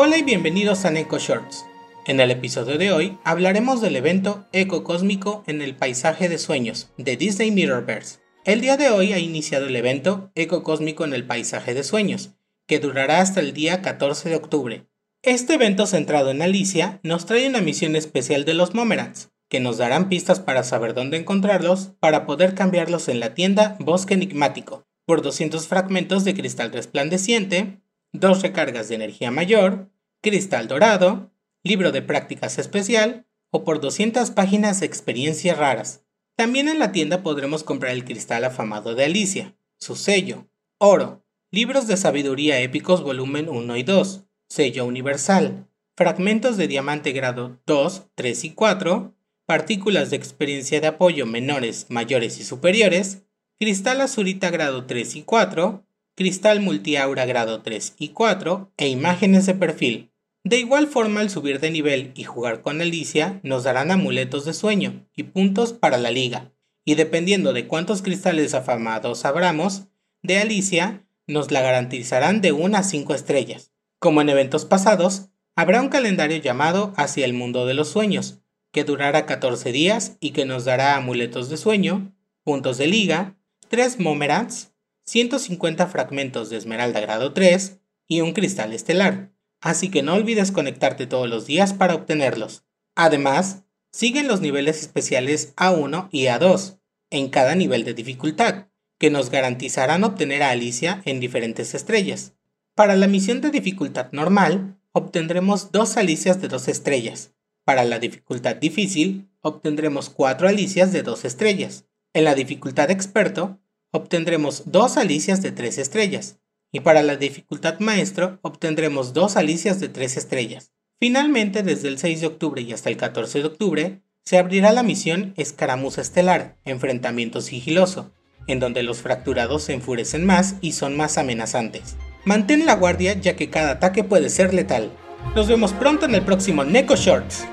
Hola y bienvenidos a Neko Shorts. En el episodio de hoy hablaremos del evento Eco Cósmico en el Paisaje de Sueños de Disney Mirrorverse. El día de hoy ha iniciado el evento Eco Cósmico en el Paisaje de Sueños, que durará hasta el día 14 de octubre. Este evento centrado en Alicia nos trae una misión especial de los Momerans, que nos darán pistas para saber dónde encontrarlos para poder cambiarlos en la tienda Bosque Enigmático por 200 fragmentos de cristal resplandeciente, dos recargas de energía mayor, cristal dorado, libro de prácticas especial o por 200 páginas de experiencias raras. También en la tienda podremos comprar el cristal afamado de Alicia, su sello, oro, libros de sabiduría épicos volumen 1 y 2, sello universal, fragmentos de diamante grado 2, 3 y 4, partículas de experiencia de apoyo menores, mayores y superiores, cristal azurita grado 3 y 4, cristal multiaura grado 3 y 4 e imágenes de perfil. De igual forma, al subir de nivel y jugar con Alicia, nos darán amuletos de sueño y puntos para la liga. Y dependiendo de cuántos cristales afamados abramos, de Alicia, nos la garantizarán de 1 a 5 estrellas. Como en eventos pasados, habrá un calendario llamado Hacia el Mundo de los Sueños, que durará 14 días y que nos dará amuletos de sueño, puntos de liga, 3 Momerats, 150 fragmentos de esmeralda grado 3 y un cristal estelar, así que no olvides conectarte todos los días para obtenerlos. Además, siguen los niveles especiales A1 y A2 en cada nivel de dificultad, que nos garantizarán obtener a Alicia en diferentes estrellas. Para la misión de dificultad normal, obtendremos dos Alicias de 2 estrellas. Para la dificultad difícil, obtendremos 4 Alicias de 2 estrellas. En la dificultad experto, obtendremos dos alicias de 3 estrellas, y para la dificultad maestro obtendremos dos alicias de 3 estrellas. Finalmente, desde el 6 de octubre y hasta el 14 de octubre, se abrirá la misión Escaramuza Estelar, Enfrentamiento Sigiloso, en donde los fracturados se enfurecen más y son más amenazantes. Mantén la guardia ya que cada ataque puede ser letal. Nos vemos pronto en el próximo Neko Shorts.